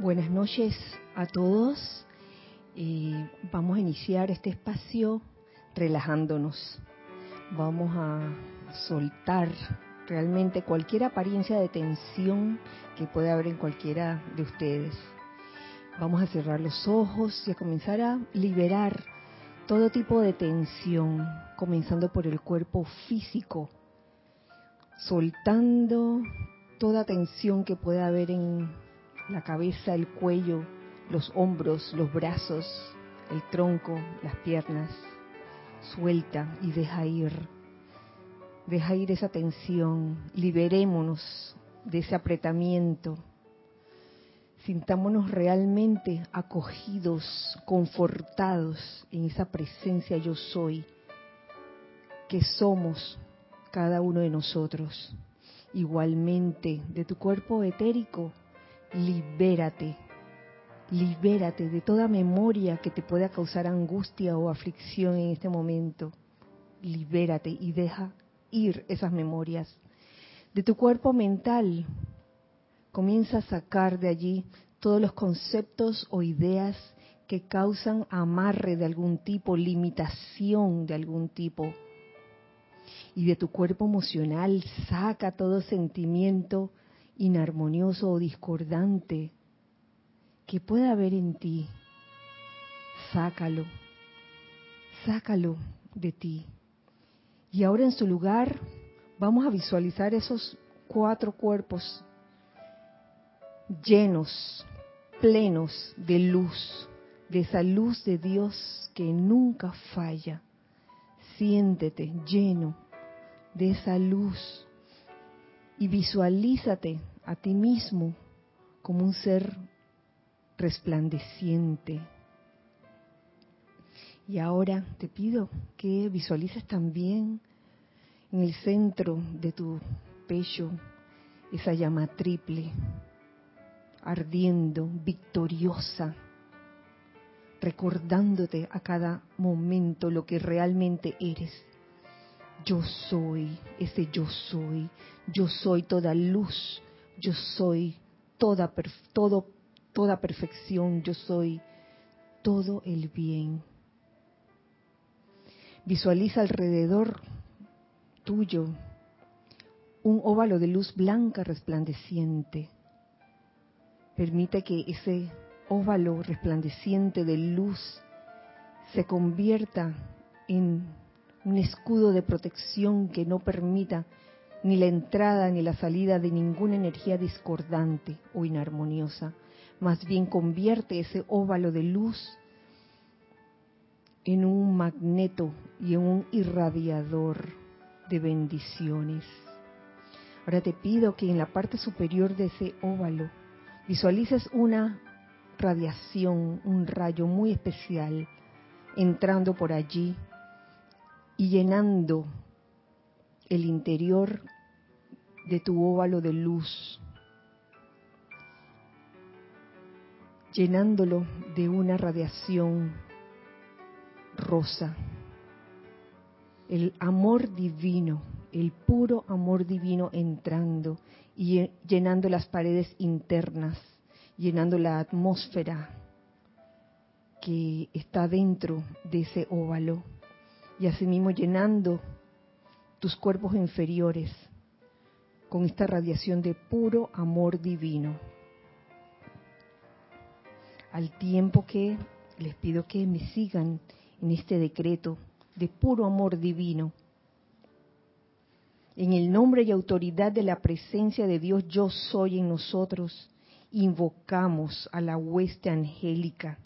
Buenas noches a todos. Eh, vamos a iniciar este espacio relajándonos. Vamos a soltar realmente cualquier apariencia de tensión que pueda haber en cualquiera de ustedes. Vamos a cerrar los ojos y a comenzar a liberar todo tipo de tensión, comenzando por el cuerpo físico, soltando toda tensión que pueda haber en la cabeza, el cuello, los hombros, los brazos, el tronco, las piernas. Suelta y deja ir. Deja ir esa tensión. Liberémonos de ese apretamiento. Sintámonos realmente acogidos, confortados en esa presencia yo soy que somos cada uno de nosotros. Igualmente, de tu cuerpo etérico, libérate, libérate de toda memoria que te pueda causar angustia o aflicción en este momento. Libérate y deja ir esas memorias. De tu cuerpo mental, comienza a sacar de allí todos los conceptos o ideas que causan amarre de algún tipo, limitación de algún tipo. Y de tu cuerpo emocional saca todo sentimiento inarmonioso o discordante que pueda haber en ti, sácalo, sácalo de ti. Y ahora en su lugar vamos a visualizar esos cuatro cuerpos llenos, plenos de luz, de esa luz de Dios que nunca falla. Siéntete lleno de esa luz y visualízate a ti mismo como un ser resplandeciente. Y ahora te pido que visualices también en el centro de tu pecho esa llama triple, ardiendo, victoriosa, recordándote a cada momento lo que realmente eres yo soy, ese yo soy, yo soy toda luz, yo soy toda, todo, toda perfección, yo soy todo el bien. Visualiza alrededor tuyo un óvalo de luz blanca resplandeciente. Permite que ese óvalo resplandeciente de luz se convierta en un escudo de protección que no permita ni la entrada ni la salida de ninguna energía discordante o inarmoniosa. Más bien convierte ese óvalo de luz en un magneto y en un irradiador de bendiciones. Ahora te pido que en la parte superior de ese óvalo visualices una radiación, un rayo muy especial entrando por allí y llenando el interior de tu óvalo de luz, llenándolo de una radiación rosa. El amor divino, el puro amor divino entrando y llenando las paredes internas, llenando la atmósfera que está dentro de ese óvalo y asimismo llenando tus cuerpos inferiores con esta radiación de puro amor divino. Al tiempo que les pido que me sigan en este decreto de puro amor divino. En el nombre y autoridad de la presencia de Dios yo soy en nosotros, invocamos a la hueste angélica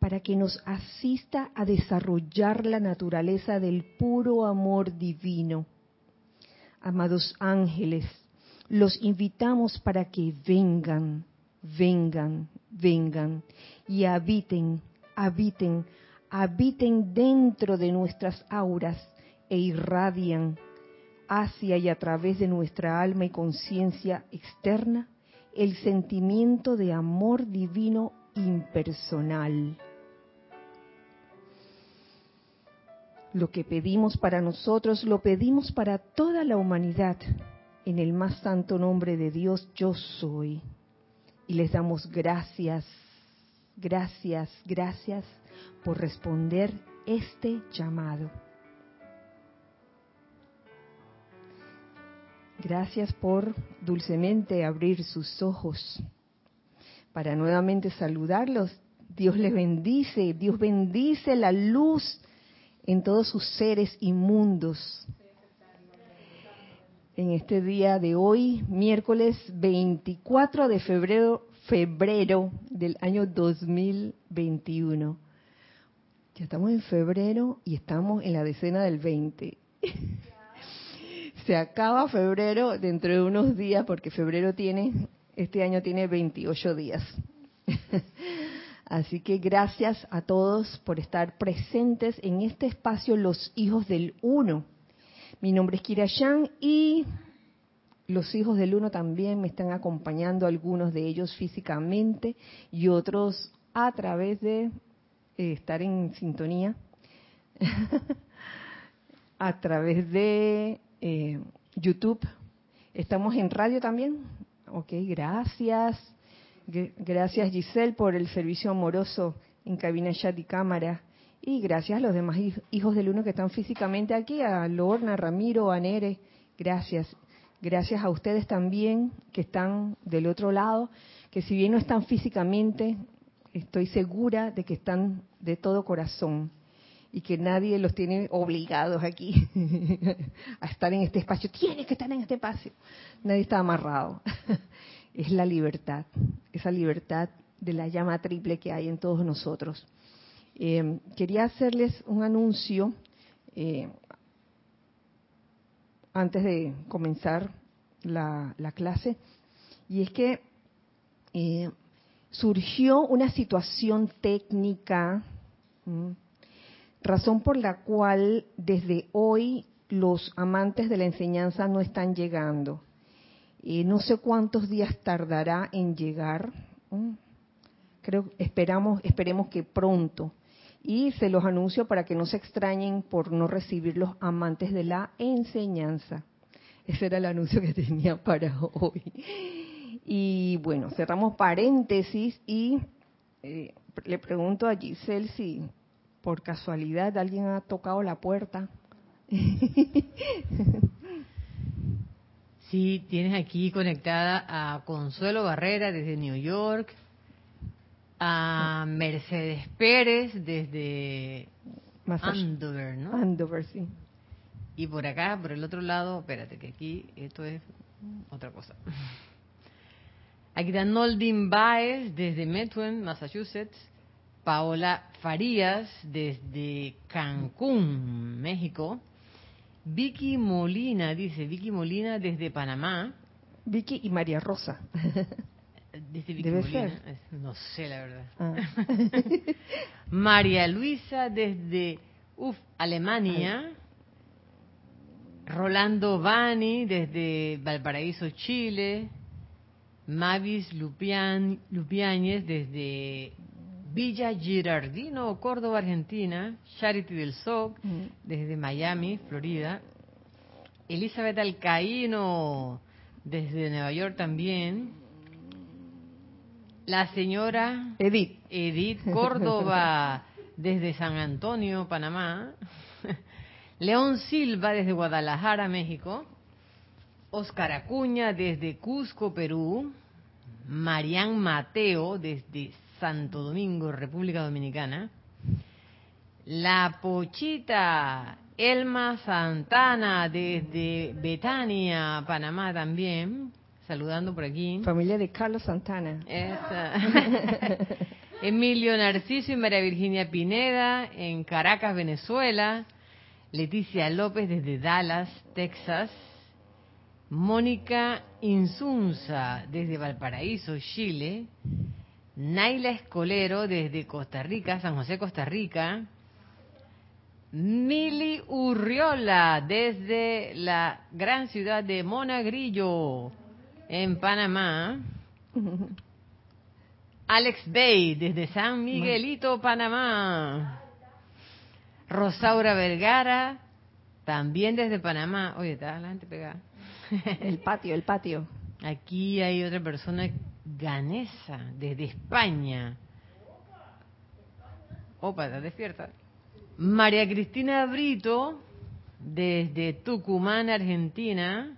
para que nos asista a desarrollar la naturaleza del puro amor divino. Amados ángeles, los invitamos para que vengan, vengan, vengan y habiten, habiten, habiten dentro de nuestras auras e irradian hacia y a través de nuestra alma y conciencia externa el sentimiento de amor divino impersonal. Lo que pedimos para nosotros lo pedimos para toda la humanidad. En el más santo nombre de Dios yo soy. y les damos gracias, gracias, gracias por responder este llamado. Gracias por dulcemente abrir sus ojos para nuevamente saludarlos. Dios les bendice, Dios bendice la luz en todos sus seres inmundos. En este día de hoy, miércoles 24 de febrero, febrero del año 2021. Ya estamos en febrero y estamos en la decena del 20. Se acaba febrero dentro de unos días porque febrero tiene, este año tiene 28 días. Así que gracias a todos por estar presentes en este espacio Los Hijos del Uno. Mi nombre es Kira Yang y los Hijos del Uno también me están acompañando, algunos de ellos físicamente y otros a través de eh, estar en sintonía, a través de eh, YouTube. Estamos en radio también. Ok, gracias. Gracias Giselle por el servicio amoroso en cabina chat y cámara. Y gracias a los demás hijos del uno que están físicamente aquí, a Lorna, Ramiro, a Nere. Gracias. Gracias a ustedes también que están del otro lado, que si bien no están físicamente, estoy segura de que están de todo corazón y que nadie los tiene obligados aquí a estar en este espacio. Tiene que estar en este espacio. Nadie está amarrado. es la libertad, esa libertad de la llama triple que hay en todos nosotros. Eh, quería hacerles un anuncio eh, antes de comenzar la, clase, y es que eh, surgió una situación técnica, razón por la cual desde hoy los amantes de la enseñanza no están llegando. No sé cuántos días tardará en llegar. Creo, esperamos, esperemos que pronto. Y se los anuncio para que no se extrañen por no recibir los amantes de la enseñanza. Ese era el anuncio que tenía para hoy. Y bueno, cerramos paréntesis y eh, le pregunto a Giselle si por casualidad alguien ha tocado la puerta. Sí, tienes aquí conectada a Consuelo Barrera desde New York, a Mercedes Pérez desde Andover, ¿no? Andover, sí. Y por acá, por el otro lado, espérate, que aquí esto es otra cosa. Aquí está Noldin Baez desde Methuen, Massachusetts. Paola Farías desde Cancún, México. Vicky Molina, dice Vicky Molina desde Panamá. Vicky y María Rosa. Vicky Molina. No sé la verdad. Ah. María Luisa desde uf, Alemania. Rolando Bani desde Valparaíso, Chile. Mavis Lupián, Lupiáñez desde Villa Girardino, Córdoba, Argentina, Charity del SOC, mm. desde Miami, Florida, Elizabeth Alcaíno, desde Nueva York también, la señora Edith, Edith Córdoba, desde San Antonio, Panamá, León Silva, desde Guadalajara, México, Oscar Acuña, desde Cusco, Perú, Marian Mateo, desde Santo Domingo, República Dominicana. La Pochita, Elma Santana desde Betania, Panamá también, saludando por aquí. Familia de Carlos Santana. Emilio Narciso y María Virginia Pineda en Caracas, Venezuela. Leticia López desde Dallas, Texas. Mónica Insunza desde Valparaíso, Chile. Naila Escolero desde Costa Rica, San José, Costa Rica. Mili Urriola desde la gran ciudad de Monagrillo, en Panamá. Alex Bay desde San Miguelito, Panamá. Rosaura Vergara, también desde Panamá. Oye, está la gente pegada. El patio, el patio. Aquí hay otra persona Ganesa, desde España. Opa, está despierta. María Cristina Brito, desde Tucumán, Argentina.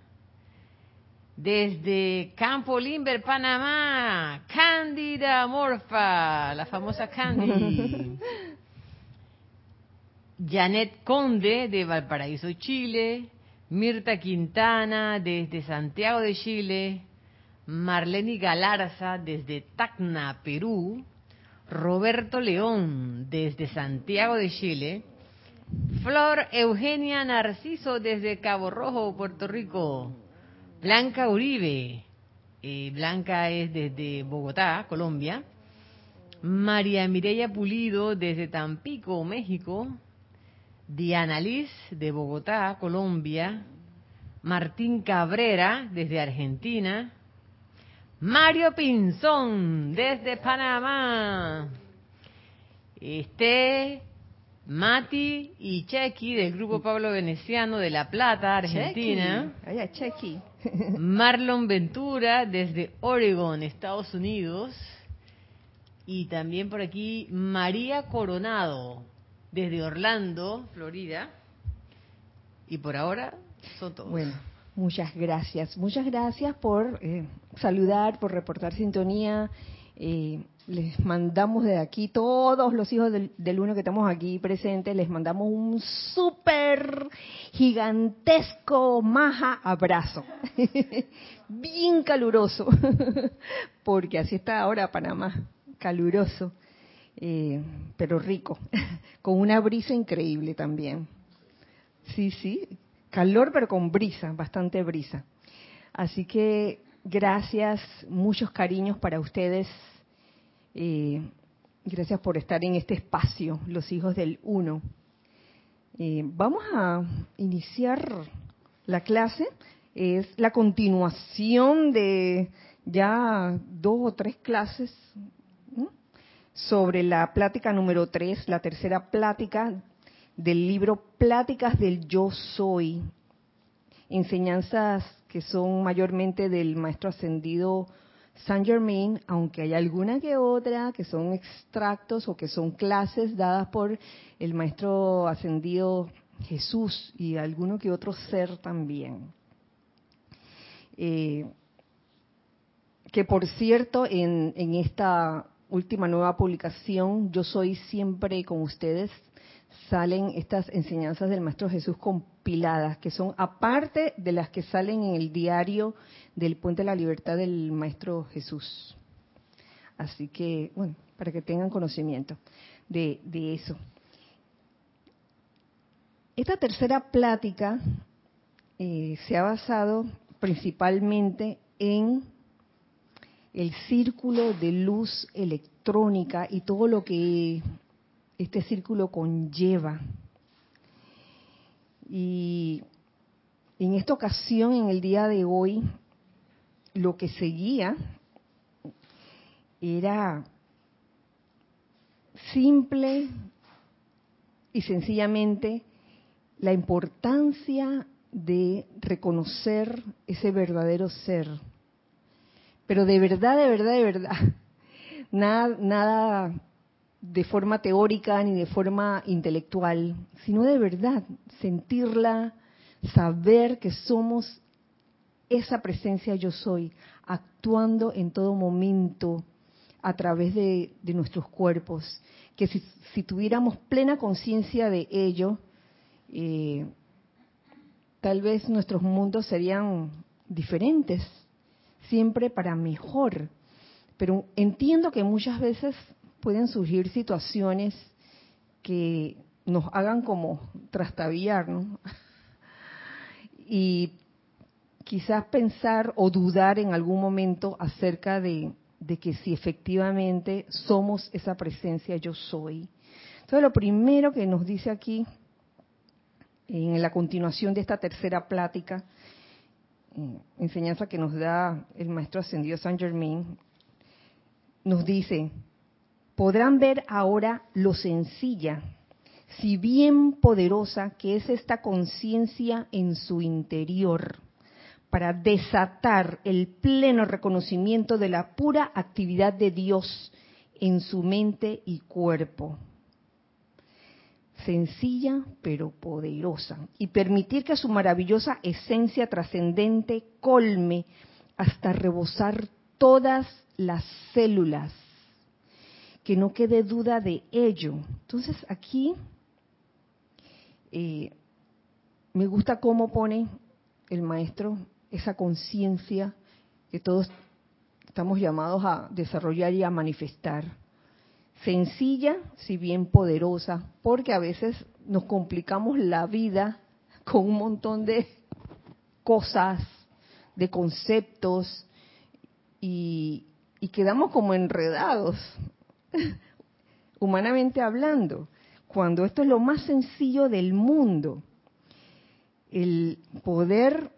Desde Campo Limber, Panamá, Cándida Morfa, la famosa Candy. Janet Conde, de Valparaíso, Chile. Mirta Quintana, desde Santiago de Chile. Marlene Galarza, desde Tacna, Perú. Roberto León, desde Santiago de Chile. Flor Eugenia Narciso, desde Cabo Rojo, Puerto Rico. Blanca Uribe, eh, Blanca es desde Bogotá, Colombia. María Mireya Pulido, desde Tampico, México. Diana Liz, de Bogotá, Colombia. Martín Cabrera, desde Argentina. Mario Pinzón, desde Panamá. Este Mati y Chequi del grupo Pablo Veneciano de La Plata, Argentina. Chequi. Marlon Ventura desde Oregon, Estados Unidos. Y también por aquí María Coronado desde Orlando, Florida. Y por ahora son todos. Bueno, muchas gracias. Muchas gracias por eh, saludar, por reportar sintonía. Eh, les mandamos de aquí, todos los hijos del, uno que estamos aquí presentes, les mandamos un súper gigantesco maja abrazo. Bien caluroso, porque así está ahora Panamá, caluroso, eh, pero rico, con una brisa increíble también. Sí, sí, calor pero con brisa, bastante brisa. Así que gracias, muchos cariños para ustedes eh, gracias por estar en este espacio, los hijos del uno. Eh, vamos a iniciar la clase. Es la continuación de ya dos o tres clases sobre la plática número tres, la tercera plática del libro Pláticas del Yo Soy. Enseñanzas que son mayormente del maestro ascendido Saint Germain, aunque hay alguna que otra que son extractos o que son clases dadas por el maestro ascendido Jesús y alguno que otro ser también. Eh, que por cierto, en, en esta última nueva publicación, Yo Soy Siempre con Ustedes, salen estas enseñanzas del Maestro Jesús compiladas, que son aparte de las que salen en el diario del Puente de la Libertad del Maestro Jesús. Así que, bueno, para que tengan conocimiento de, eso. Esta tercera plática eh, se ha basado principalmente en el círculo de luz electrónica y todo lo que este círculo conlleva. Y en esta ocasión, en el día de hoy, lo que seguía era simple y sencillamente la importancia de reconocer ese verdadero ser. Pero de verdad, de verdad, de verdad. Nada, nada de forma teórica ni de forma intelectual, sino de verdad sentirla, saber que somos esa presencia yo soy, actuando en todo momento a través de, nuestros cuerpos, que si, tuviéramos plena conciencia de ello, eh, tal vez nuestros mundos serían diferentes, siempre para mejor. Pero entiendo que muchas veces pueden surgir situaciones que nos hagan como trastabillar, ¿no? Y quizás pensar o dudar en algún momento acerca de, que si efectivamente somos esa presencia yo soy. Entonces lo primero que nos dice aquí, en la continuación de esta tercera plática, enseñanza que nos da el maestro ascendido San Germain, nos dice, podrán ver ahora lo sencilla, si bien poderosa que es esta conciencia en su interior para desatar el pleno reconocimiento de la pura actividad de Dios en su mente y cuerpo. Sencilla pero poderosa. Y permitir que su maravillosa esencia trascendente colme hasta rebosar todas las células. Que no quede duda de ello. Entonces aquí eh, me gusta cómo pone el maestro esa conciencia que todos estamos llamados a desarrollar y a manifestar. Sencilla, si bien poderosa, porque a veces nos complicamos la vida con un montón de cosas, de conceptos, y, y quedamos como enredados, humanamente hablando, cuando esto es lo más sencillo del mundo. El poder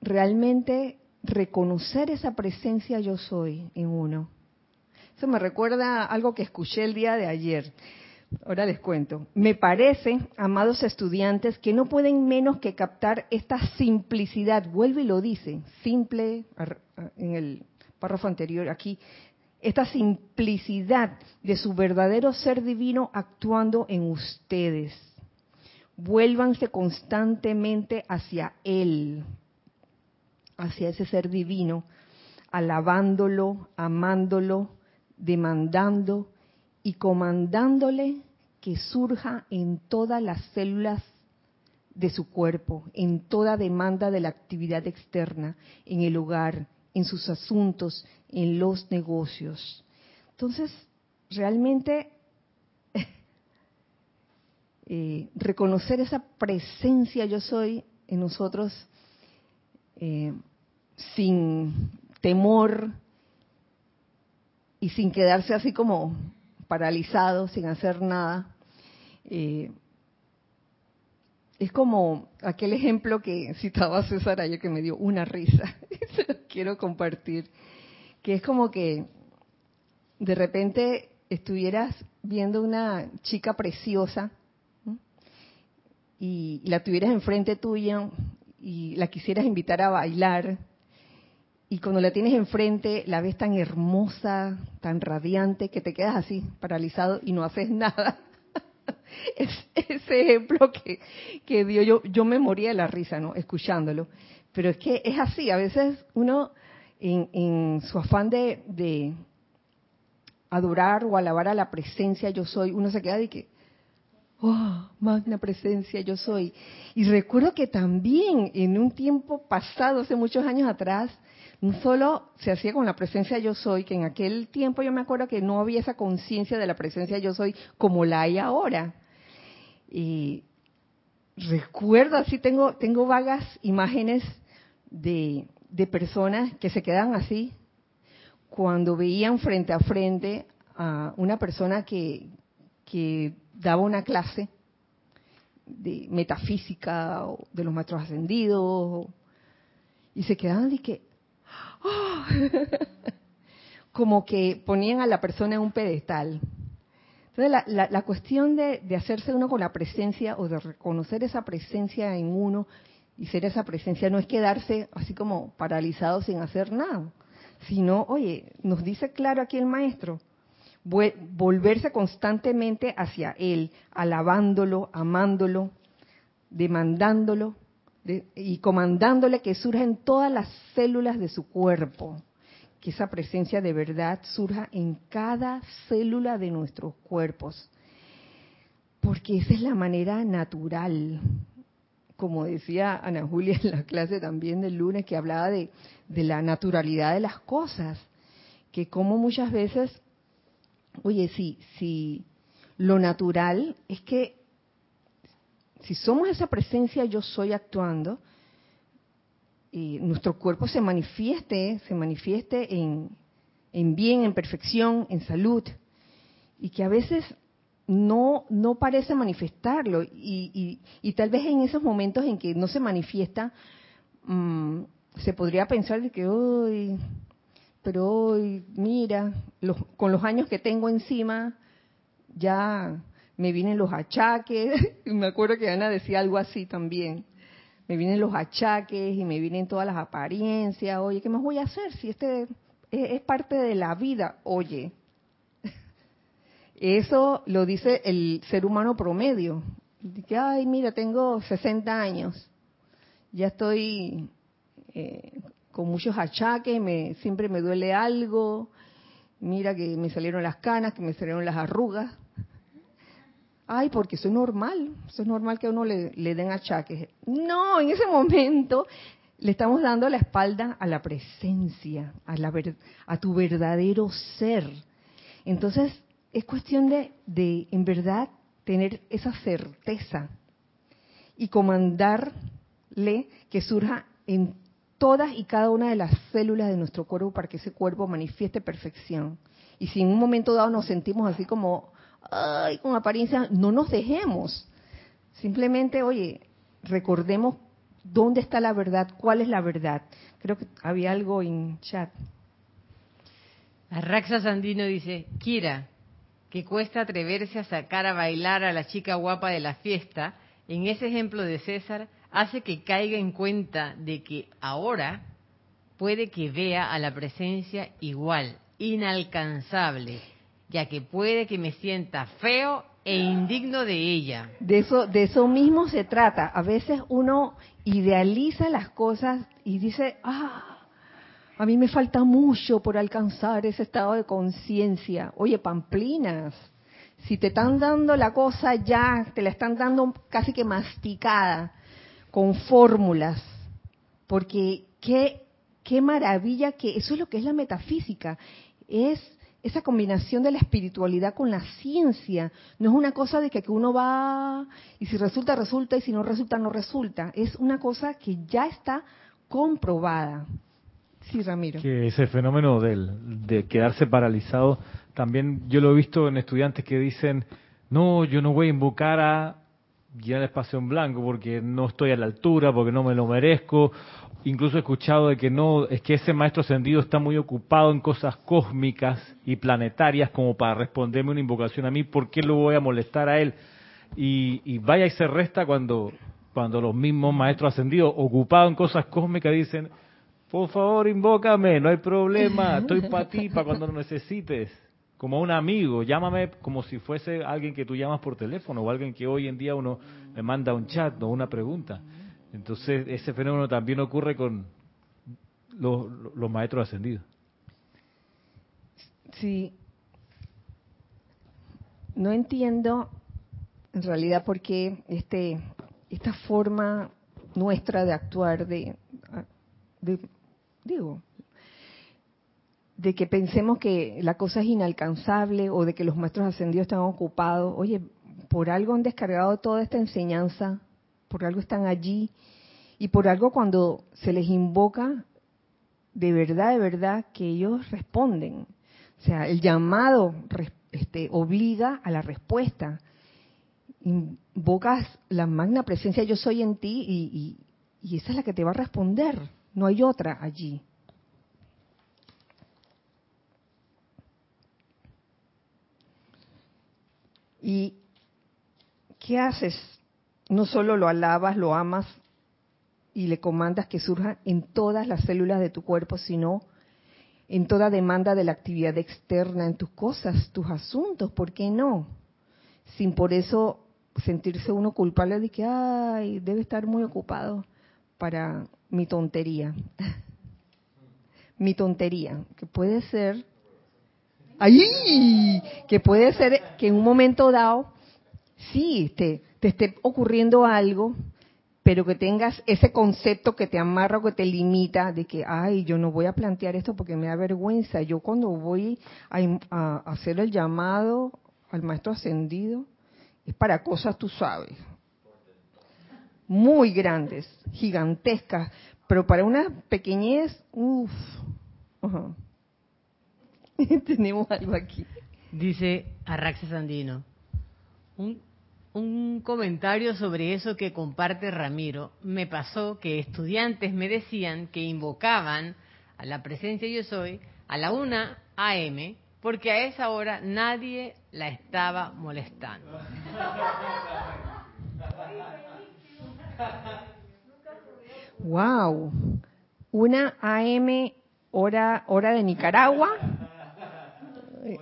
realmente reconocer esa presencia yo soy en uno. Eso me recuerda algo que escuché el día de ayer. Ahora les cuento. Me parece, amados estudiantes, que no pueden menos que captar esta simplicidad. Vuelve y lo dice, simple en el párrafo anterior aquí. Esta simplicidad de su verdadero ser divino actuando en ustedes. Vuélvanse constantemente hacia Él hacia ese ser divino, alabándolo, amándolo, demandando y comandándole que surja en todas las células de su cuerpo, en toda demanda de la actividad externa, en el hogar, en sus asuntos, en los negocios. Entonces, realmente eh, reconocer esa presencia yo soy en nosotros eh, sin temor y sin quedarse así como paralizado, sin hacer nada. Eh, es como aquel ejemplo que citaba César ayer que me dio una risa, se lo quiero compartir, que es como que de repente estuvieras viendo una chica preciosa y la tuvieras enfrente tuya y la quisieras invitar a bailar y cuando la tienes enfrente la ves tan hermosa, tan radiante que te quedas así paralizado y no haces nada. es ese ejemplo que, que dio yo, yo me moría de la risa, ¿no? Escuchándolo. Pero es que es así, a veces uno en, su afán de, de adorar o alabar a la presencia yo soy, uno se queda de que, oh, magna presencia yo soy. Y recuerdo que también en un tiempo pasado, hace muchos años atrás, no solo se hacía con la presencia yo soy, que en aquel tiempo yo me acuerdo que no había esa conciencia de la presencia yo soy como la hay ahora. Y recuerdo, así tengo, tengo vagas imágenes de, de personas que se quedan así cuando veían frente a frente a una persona que, que daba una clase de metafísica o de los maestros ascendidos y se quedaban de que ¡oh! como que ponían a la persona en un pedestal. Entonces la, la, cuestión de, de, hacerse uno con la presencia o de reconocer esa presencia en uno y ser esa presencia no es quedarse así como paralizado sin hacer nada, sino, oye, nos dice claro aquí el maestro, volverse constantemente hacia Él, alabándolo, amándolo, demandándolo y comandándole que surja en todas las células de su cuerpo, que esa presencia de verdad surja en cada célula de nuestros cuerpos, porque esa es la manera natural, como decía Ana Julia en la clase también del lunes, que hablaba de, de la naturalidad de las cosas, que como muchas veces Oye, sí, sí, lo natural es que si somos esa presencia yo soy actuando, y nuestro cuerpo se manifieste, se manifieste en, en bien, en perfección, en salud, y que a veces no, no parece manifestarlo, y, y, tal vez en esos momentos en que no se manifiesta, mm, se podría pensar de que, hoy pero hoy, mira, con los años que tengo encima, ya me vienen los achaques. me acuerdo que Ana decía algo así también. me vienen los achaques y me vienen todas las apariencias. Oye, ¿qué más voy a hacer si este es, parte de la vida? Oye, eso lo dice el ser humano promedio. Que, ay, mira, tengo 60 años, ya estoy eh, con muchos achaques, me, siempre me duele algo, mira que me salieron las canas, que me salieron las arrugas. Ay, porque eso es normal, eso es normal que a uno le, den achaques. No, en ese momento le estamos dando la espalda a la presencia, a, la a tu verdadero ser. Entonces, es cuestión de, de, en verdad, tener esa certeza y comandarle que surja en todas y cada una de las células de nuestro cuerpo para que ese cuerpo manifieste perfección. Y si en un momento dado nos sentimos así como, ay, con apariencia, no nos dejemos. Simplemente, oye, recordemos dónde está la verdad, cuál es la verdad. Creo que había algo en chat. Arraxa Sandino dice, Kira, que cuesta atreverse a sacar a bailar a la chica guapa de la fiesta, en ese ejemplo de César, hace que caiga en cuenta de que ahora puede que vea a la presencia igual, inalcanzable, ya que puede que me sienta feo e indigno de ella. De eso, de eso mismo se trata. A veces uno idealiza las cosas y dice, ah, a mí me falta mucho por alcanzar ese estado de conciencia. Oye, pamplinas, si te están dando la cosa ya, te la están dando casi que masticada, con fórmulas, porque qué, qué maravilla que eso es lo que es la metafísica, es esa combinación de la espiritualidad con la ciencia. No es una cosa de que uno va y si resulta, resulta y si no resulta, no resulta. Es una cosa que ya está comprobada. Sí, Ramiro. Que ese fenómeno del, de quedarse paralizado, también yo lo he visto en estudiantes que dicen, no, yo no voy a invocar a llenar espacio en blanco porque no estoy a la altura, porque no me lo merezco, incluso he escuchado de que no, es que ese maestro ascendido está muy ocupado en cosas cósmicas y planetarias como para responderme una invocación a mí, ¿por qué lo voy a molestar a él? Y, vaya y se resta cuando, cuando los mismos maestros ascendidos, ocupados en cosas cósmicas, dicen, por favor, invócame, no hay problema, estoy para ti, para cuando lo necesites. Como un amigo, llámame como si fuese alguien que tú llamas por teléfono o alguien que hoy en día uno me manda un chat o una pregunta. Entonces, ese fenómeno también ocurre con los, maestros ascendidos. Sí. No entiendo en realidad por qué este, esta forma nuestra de actuar, de, de, digo, de que pensemos que la cosa es inalcanzable o de que los maestros ascendidos están ocupados. Oye, por algo han descargado toda esta enseñanza por algo están allí y por algo cuando se les invoca, de verdad, de verdad, que ellos responden. O sea, el llamado este, obliga a la respuesta. Invocas la magna presencia yo soy en ti y, y esa es la que te va a responder. No hay otra allí. ¿Y qué haces no solo lo alabas, lo amas y le comandas que surja en todas las células de tu cuerpo, sino en toda demanda de la actividad externa, en tus cosas, tus asuntos, ¿por qué no? Sin por eso sentirse uno culpable de que, ay, debe estar muy ocupado para mi tontería. mi tontería, que puede ser, ¡ay! Que puede ser que en un momento dado, sí, te, te esté ocurriendo algo, pero que tengas ese concepto que te amarra o que te limita de que, ay, yo no voy a plantear esto porque me da vergüenza. Yo cuando voy a, hacer el llamado al maestro ascendido, es para cosas, tú sabes, muy grandes, gigantescas, pero para una pequeñez, uff, tenemos algo aquí. Dice Arraxes Sandino, un un comentario sobre eso que comparte Ramiro. Me pasó que estudiantes me decían que invocaban a la presencia yo soy a la 1 a.m. porque a esa hora nadie la estaba molestando. Wow. Una AM hora hora de Nicaragua.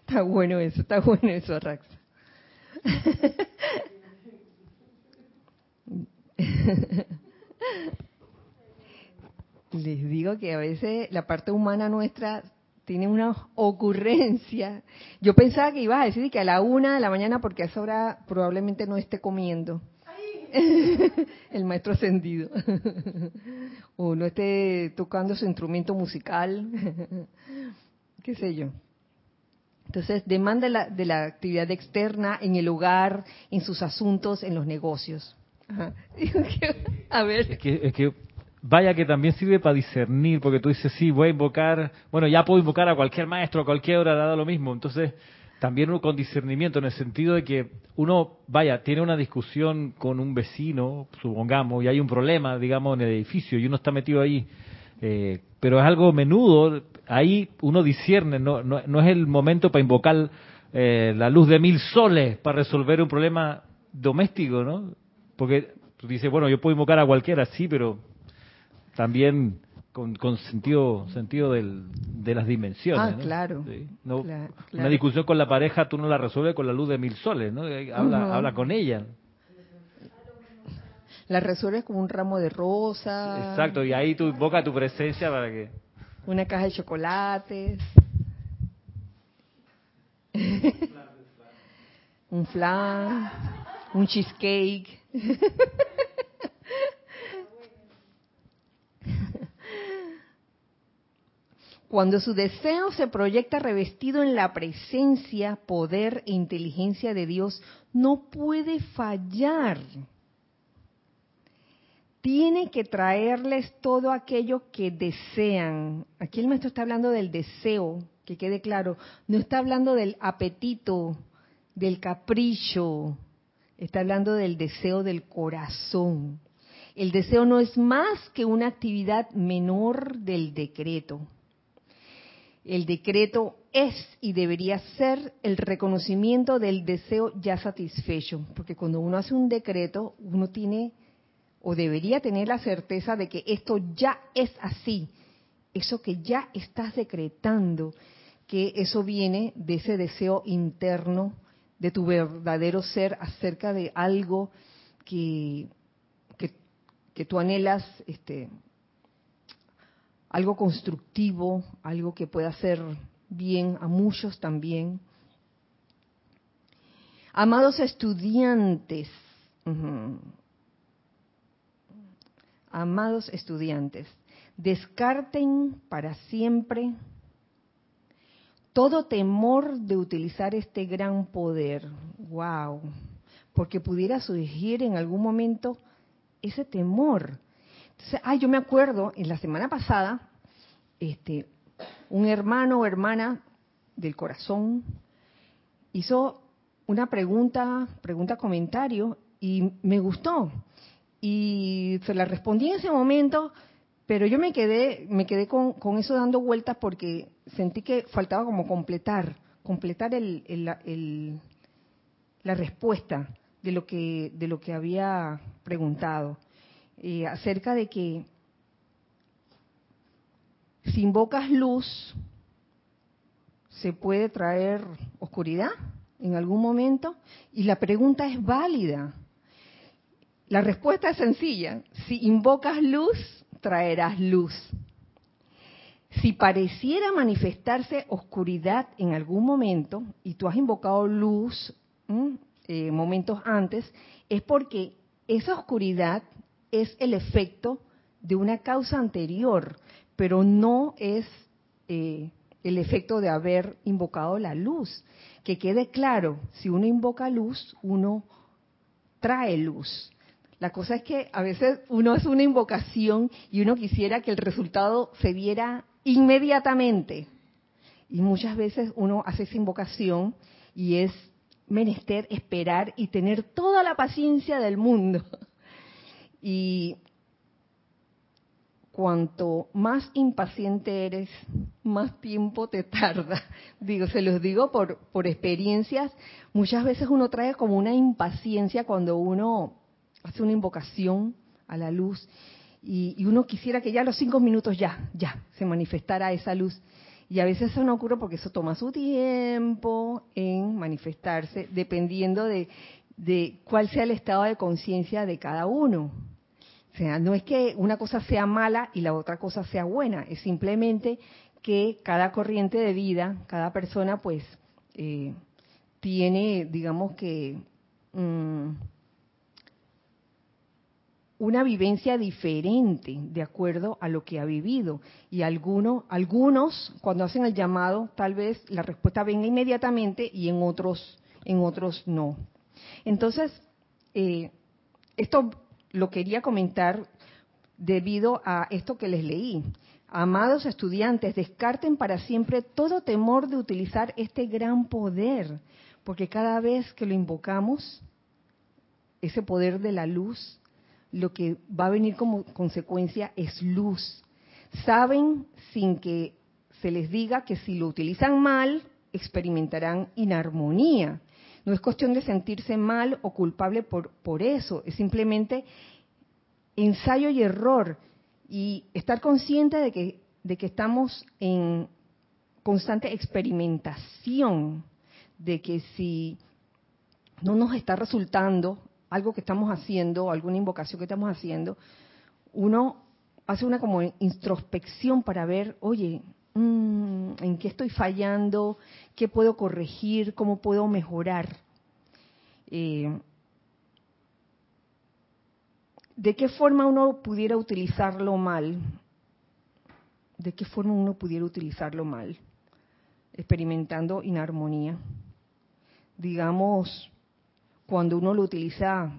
está bueno eso, está bueno eso, Rax. Les digo que a veces la parte humana nuestra tiene una ocurrencia. Yo pensaba que ibas a decir que a la una de la mañana, porque a esa hora probablemente no esté comiendo. el maestro ascendido. o no esté tocando su instrumento musical. Qué sé yo. Entonces, demanda la, de la actividad externa en el hogar, en sus asuntos, en los negocios. a ver. Es que vaya que también sirve para discernir, porque tú dices, sí, voy a invocar, bueno, ya puedo invocar a cualquier maestro a cualquier hora, dado lo mismo. Entonces, también uno con discernimiento, en el sentido de que uno, vaya, tiene una discusión con un vecino, supongamos, y hay un problema, digamos, en el edificio, y uno está metido ahí, eh, pero es algo menudo, ahí uno discierne, no, no, no es el momento para invocar eh, la luz de mil soles para resolver un problema doméstico, ¿no? Porque tú dices, bueno, yo puedo invocar a cualquiera, sí, pero también con, con sentido sentido del, de las dimensiones. Ah, claro, Una discusión con la pareja tú no la resuelves con la luz de mil soles, ¿no? Habla, habla con ella. La resuelves con un ramo de rosas. Exacto, y ahí tú invocas tu presencia para que... Una caja de chocolates. un flan, un cheesecake. Cuando su deseo se proyecta revestido en la presencia, poder e inteligencia de Dios, no puede fallar. Tiene que traerles todo aquello que desean. Aquí el maestro está hablando del deseo, que quede claro. No está hablando del apetito, del capricho. Está hablando del deseo del corazón. El deseo no es más que una actividad menor del decreto el decreto es y debería ser el reconocimiento del deseo ya satisfecho, porque cuando uno hace un decreto, uno tiene o debería tener la certeza de que esto ya es así, eso que ya estás decretando, que eso viene de ese deseo interno de tu verdadero ser acerca de algo que, que, tú anhelas este, algo constructivo, algo que pueda hacer bien a muchos también. Amados estudiantes, amados estudiantes, descarten para siempre todo temor de utilizar este gran poder. Wow, porque pudiera surgir en algún momento ese temor ah, yo me acuerdo, en la semana pasada, este, un hermano o hermana del corazón hizo una pregunta, pregunta comentario, y me gustó. Y se la respondí en ese momento, pero yo me quedé, me quedé con, con eso dando vueltas porque sentí que faltaba como completar, completar el, el, la respuesta de lo que, de lo que había preguntado. Eh, acerca de que si invocas luz, se puede traer oscuridad en algún momento y la pregunta es válida. La respuesta es sencilla. Si invocas luz, traerás luz. Si pareciera manifestarse oscuridad en algún momento y tú has invocado luz eh, momentos antes, es porque esa oscuridad es el efecto de una causa anterior, pero no es eh, el efecto de haber invocado la luz. Que quede claro, si uno invoca luz, uno trae luz. La cosa es que a veces uno hace una invocación y uno quisiera que el resultado se viera inmediatamente. Y muchas veces uno hace esa invocación y es menester esperar y tener toda la paciencia del mundo y cuanto más impaciente eres, más tiempo te tarda. Digo, se los digo por, experiencias. Muchas veces uno trae como una impaciencia cuando uno hace una invocación a la luz y, uno quisiera que ya a los cinco minutos ya, ya, se manifestara esa luz. Y a veces eso no ocurre porque eso toma su tiempo en manifestarse, dependiendo de, de cuál sea el estado de conciencia de cada uno. Sea, no es que una cosa sea mala y la otra cosa sea buena, es simplemente que cada corriente de vida, cada persona, pues, eh, tiene, digamos que, mm, una vivencia diferente de acuerdo a lo que ha vivido. Y algunos, algunos, cuando hacen el llamado, tal vez la respuesta venga inmediatamente y en otros, en otros no. Entonces, eh, esto lo quería comentar debido a esto que les leí. Amados estudiantes, descarten para siempre todo temor de utilizar este gran poder, porque cada vez que lo invocamos, ese poder de la luz, lo que va a venir como consecuencia es luz. Saben sin que se les diga que si lo utilizan mal, experimentarán inarmonía. No es cuestión de sentirse mal o culpable por, por eso, es simplemente ensayo y error y estar consciente de que, de que estamos en constante experimentación, de que si no nos está resultando algo que estamos haciendo, alguna invocación que estamos haciendo, uno hace una como introspección para ver, oye, mm, ¿en qué estoy fallando? ¿Qué puedo corregir? ¿Cómo puedo mejorar? Eh, ¿De qué forma uno pudiera utilizarlo mal? ¿De qué forma uno pudiera utilizarlo mal? Experimentando inarmonía. Digamos, cuando uno lo utiliza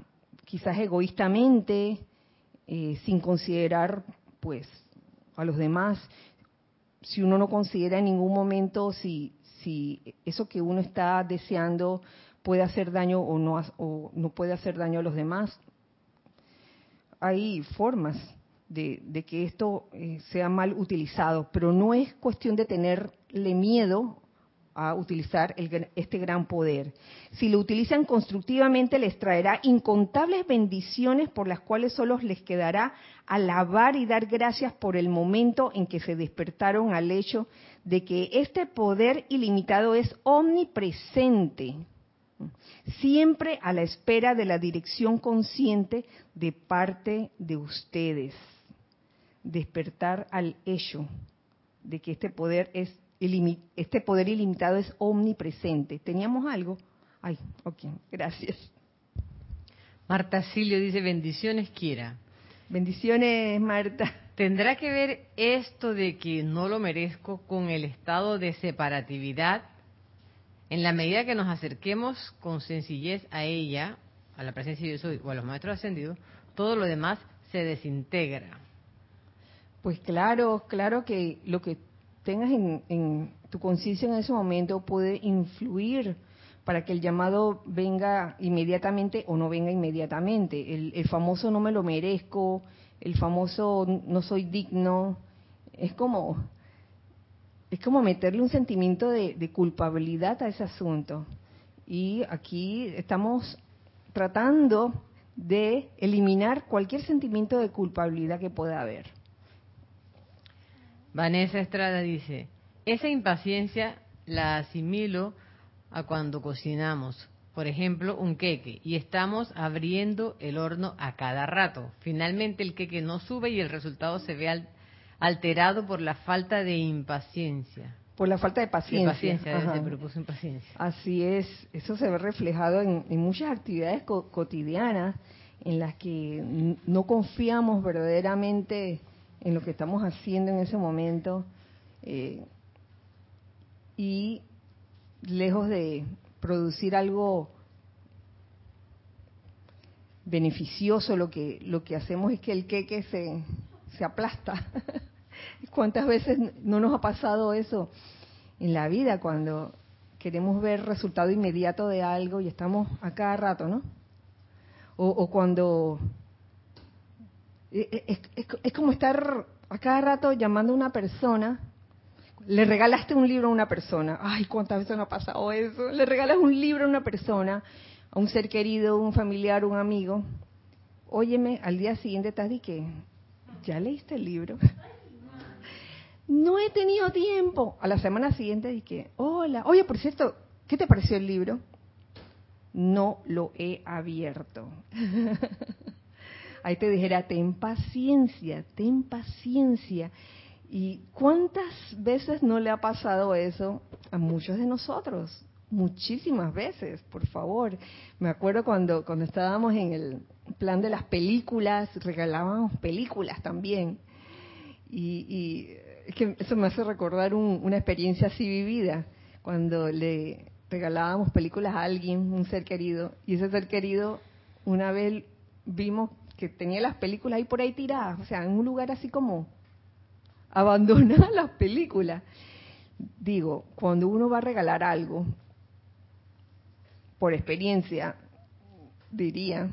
quizás egoístamente, eh, sin considerar pues a los demás, si uno no considera en ningún momento si, si eso que uno está deseando puede hacer daño o no, o no puede hacer daño a los demás. Hay formas de, de que esto eh, sea mal utilizado, pero no es cuestión de tenerle miedo a utilizar este gran poder. Si lo utilizan constructivamente, les traerá incontables bendiciones por las cuales solo les quedará alabar y dar gracias por el momento en que se despertaron al hecho de que este poder ilimitado es omnipresente, siempre a la espera de la dirección consciente de parte de ustedes. Despertar al hecho de que este poder es este poder ilimitado es omnipresente. ¿Teníamos algo? Ay, ok, gracias. Marta Silio dice, bendiciones quiera. Bendiciones, Marta. ¿Tendrá que ver esto de que no lo merezco con el estado de separatividad? En la medida que nos acerquemos con sencillez a ella, a la presencia de Dios o a los maestros ascendidos, todo lo demás se desintegra. Pues claro, claro que lo que tengas en, tu conciencia en ese momento puede influir para que el llamado venga inmediatamente o no venga inmediatamente. El, famoso no me lo merezco, el famoso no soy digno, es como es como meterle un sentimiento de culpabilidad a ese asunto. Y aquí estamos tratando de eliminar cualquier sentimiento de culpabilidad que pueda haber. Vanessa Estrada dice, esa impaciencia la asimilo a cuando cocinamos, por ejemplo, un queque, y estamos abriendo el horno a cada rato. Finalmente el queque no sube y el resultado se ve alterado por la falta de impaciencia. Por la falta de paciencia. paciencia, impaciencia. Así es, eso se ve reflejado en, muchas actividades cotidianas en las que no confiamos verdaderamente en lo que estamos haciendo en ese momento eh, y lejos de producir algo beneficioso lo que lo que hacemos es que el queque se, se aplasta. Cuántas veces no nos ha pasado eso en la vida cuando queremos ver resultado inmediato de algo y estamos a cada rato no o cuando eh, eh, es, como estar a cada rato llamando a una persona. Le regalaste un libro a una persona. Ay, cuántas veces me ha pasado eso. Le regalas un libro a una persona, a un ser querido, un familiar, un amigo. óyeme, al día siguiente estás ¿ya leíste el libro? No he tenido tiempo. A la semana siguiente dije, hola, oye, por cierto, ¿qué te pareció el libro? No lo he abierto. Ahí te dijera, ten paciencia, ten paciencia. ¿Y cuántas veces no le ha pasado eso a muchos de nosotros? Muchísimas veces, por favor. Me acuerdo cuando, cuando estábamos en el plan de las películas, regalábamos películas también. Y, es que eso me hace recordar una experiencia así vivida, cuando le regalábamos películas a alguien, un ser querido, y ese ser querido, una vez vimos que tenía las películas ahí por ahí tiradas, o sea, en un lugar así como abandonadas las películas. Digo, cuando uno va a regalar algo, por experiencia, diría,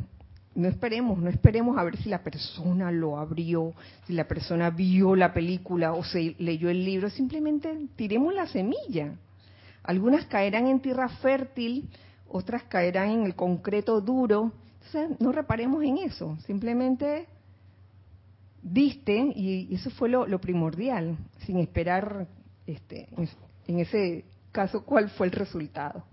no esperemos, no esperemos a ver si la persona lo abrió, si la persona vio la película o se leyó el libro, simplemente tiremos la semilla. Algunas caerán en tierra fértil, otras caerán en el concreto duro. No reparemos en eso, simplemente diste y eso fue lo, primordial, sin esperar este, en ese caso cuál fue el resultado.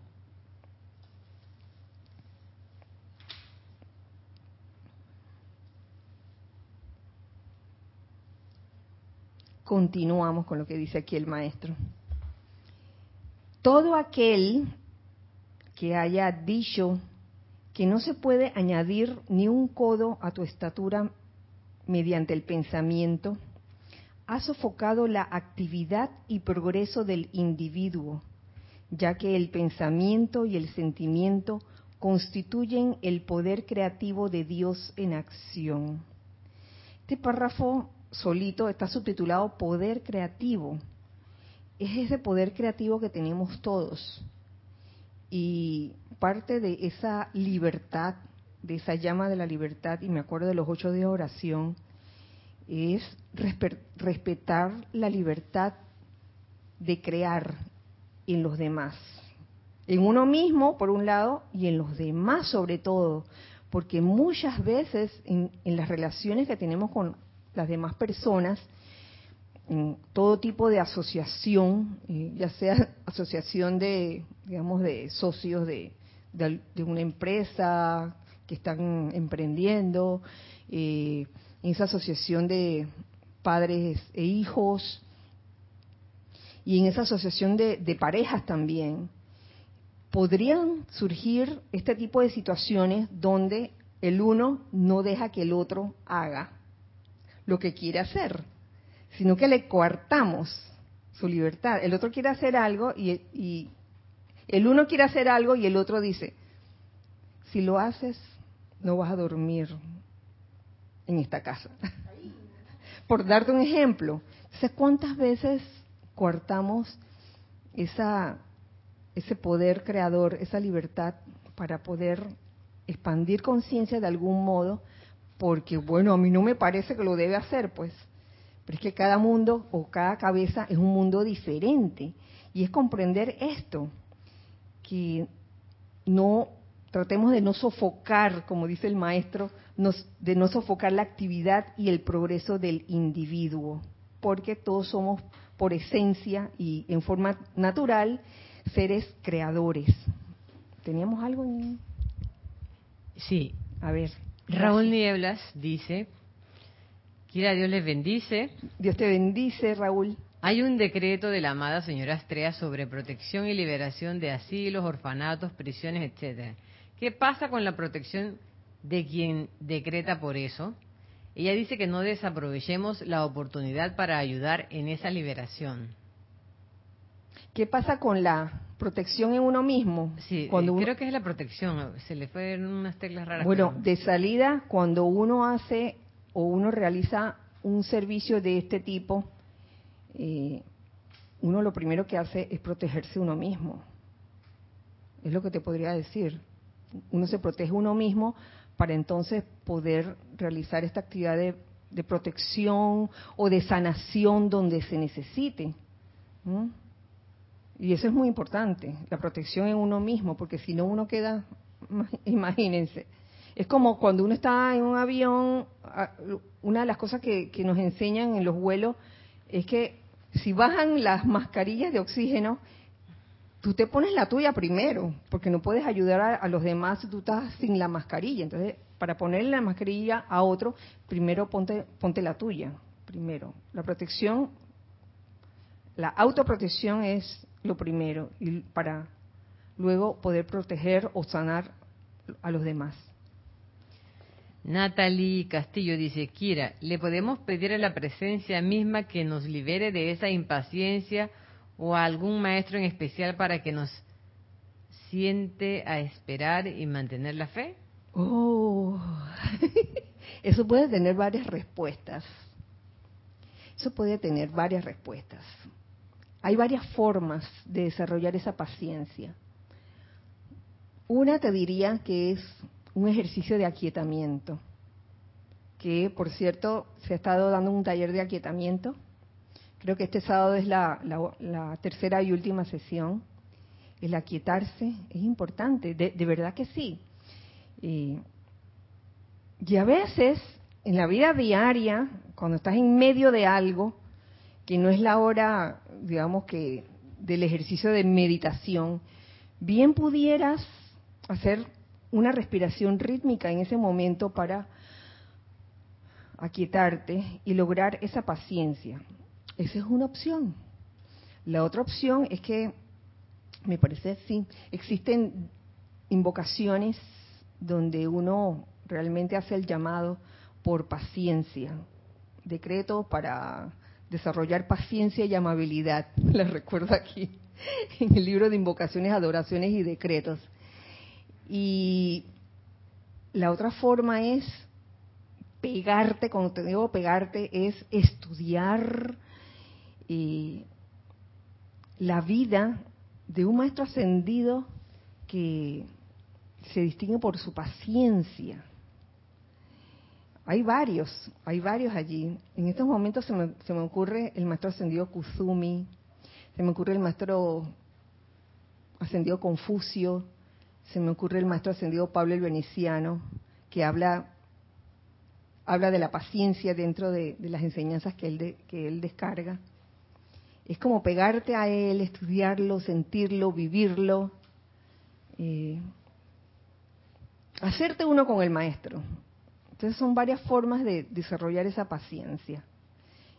Continuamos con lo que dice aquí el maestro. Todo aquel que haya dicho que no se puede añadir ni un codo a tu estatura mediante el pensamiento, ha sofocado la actividad y progreso del individuo, ya que el pensamiento y el sentimiento constituyen el poder creativo de Dios en acción. Este párrafo solito está subtitulado Poder Creativo. Es ese poder creativo que tenemos todos. Y parte de esa libertad, de esa llama de la libertad, y me acuerdo de los ocho días de oración, es respetar la libertad de crear en los demás. En uno mismo, por un lado, y en los demás sobre todo. Porque muchas veces en, en las relaciones que tenemos con las demás personas en todo tipo de asociación, eh, ya sea asociación de, digamos, de socios de, una empresa que están emprendiendo, eh, en esa asociación de padres e hijos, y en esa asociación de parejas también, podrían surgir este tipo de situaciones donde el uno no deja que el otro haga lo que quiere hacer, sino que le coartamos su libertad. El otro quiere hacer algo y, el uno quiere hacer algo y el otro dice, si lo haces, no vas a dormir en esta casa. Por darte un ejemplo, ¿sabes cuántas veces coartamos esa, ese poder creador, esa libertad para poder expandir conciencia de algún modo porque bueno, a mí no me parece que lo debe hacer, pues. Pero es que cada mundo o cada cabeza es un mundo diferente. Y es comprender esto, que no tratemos de no sofocar, como dice el maestro, de no sofocar la actividad y el progreso del individuo, porque todos somos por esencia y en forma natural seres creadores. ¿Teníamos algo en... Sí. A ver. Raúl Nieblas dice, quiera Dios les bendice. Dios te bendice, Raúl. Hay un decreto de la amada señora Estrella sobre protección y liberación de asilos, orfanatos, prisiones, etcétera. ¿Qué pasa con la protección de quien decreta por eso? Ella dice que no desaprovechemos la oportunidad para ayudar en esa liberación. ¿Qué pasa con la protección en uno mismo. Sí, cuando creo que es la protección. Se le fueron unas teclas raras. Bueno, de salida, cuando uno hace o uno realiza un servicio de este tipo, eh, uno lo primero que hace es protegerse uno mismo. Es lo que te podría decir. Uno se protege uno mismo para entonces poder realizar esta actividad de, protección o de sanación donde se necesite. Y eso es muy importante, la protección en uno mismo, porque si no uno queda, imagínense, Es como cuando uno está en un avión, una de las cosas que, que nos enseñan en los vuelos es que si bajan las mascarillas de oxígeno, tú te pones la tuya primero, porque no puedes ayudar a, los demás si tú estás sin la mascarilla. Entonces, para ponerle la mascarilla a otro, primero ponte, ponte la tuya, primero. La protección, la autoprotección es lo primero, y para luego poder proteger o sanar a los demás. Natalie Castillo dice, Kira, ¿le podemos pedir a la presencia misma que nos libere de esa impaciencia o a algún maestro en especial para que nos siente a esperar y mantener la fe? Oh, eso puede tener varias respuestas. Eso puede tener varias respuestas. Hay varias formas de desarrollar esa paciencia. Una te diría que es un ejercicio de aquietamiento, que por cierto se ha estado dando un taller de aquietamiento Creo que este sábado es la, tercera y última sesión. El aquietarse es importante, de, verdad que sí. y a veces, en la vida diaria, cuando estás en medio de algo, que no es la hora, digamos que, del ejercicio de meditación, bien pudieras hacer una respiración rítmica en ese momento para aquietarte y lograr esa paciencia. Esa es una opción. La otra opción es que, me parece, sí, existen invocaciones donde uno realmente hace el llamado por paciencia. Decreto para desarrollar paciencia y amabilidad. Les recuerdo aquí en el libro de invocaciones, adoraciones y decretos. Y la otra forma es pegarte, cuando te digo pegarte, es estudiar y la vida de un maestro ascendido que se distingue por su paciencia. Hay varios, hay varios allí. En estos momentos se me, se me ocurre el maestro ascendido Kuzumi, se me ocurre el maestro ascendido Confucio, se me ocurre el maestro ascendido Pablo el Veneciano, que habla habla de la paciencia dentro de, las enseñanzas que él, que él descarga. Es como pegarte a él, estudiarlo, sentirlo, vivirlo, eh, hacerte uno con el maestro. Entonces son varias formas de desarrollar esa paciencia.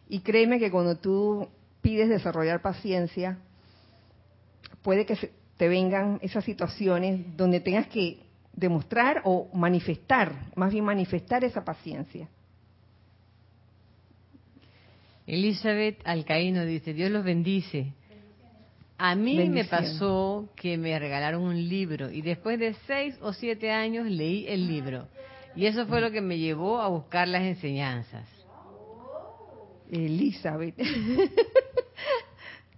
Y créeme que cuando tú pides desarrollar paciencia, puede que te vengan esas situaciones donde tengas que demostrar o manifestar, más bien manifestar esa paciencia. Elizabeth Alcaíno dice, Dios los bendice. A mí me pasó que me regalaron un libro y después de seis o siete años leí el libro. Y eso fue lo que me llevó a buscar las enseñanzas. Elizabeth.